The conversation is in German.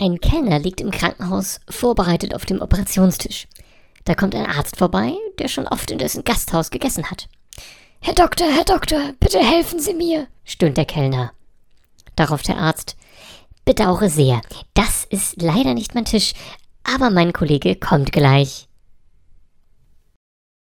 Ein Kellner liegt im Krankenhaus vorbereitet auf dem Operationstisch. Da kommt ein Arzt vorbei, der schon oft in dessen Gasthaus gegessen hat. Herr Doktor, Herr Doktor, bitte helfen Sie mir, stöhnt der Kellner. Darauf der Arzt. Bedauere sehr, das ist leider nicht mein Tisch, aber mein Kollege kommt gleich.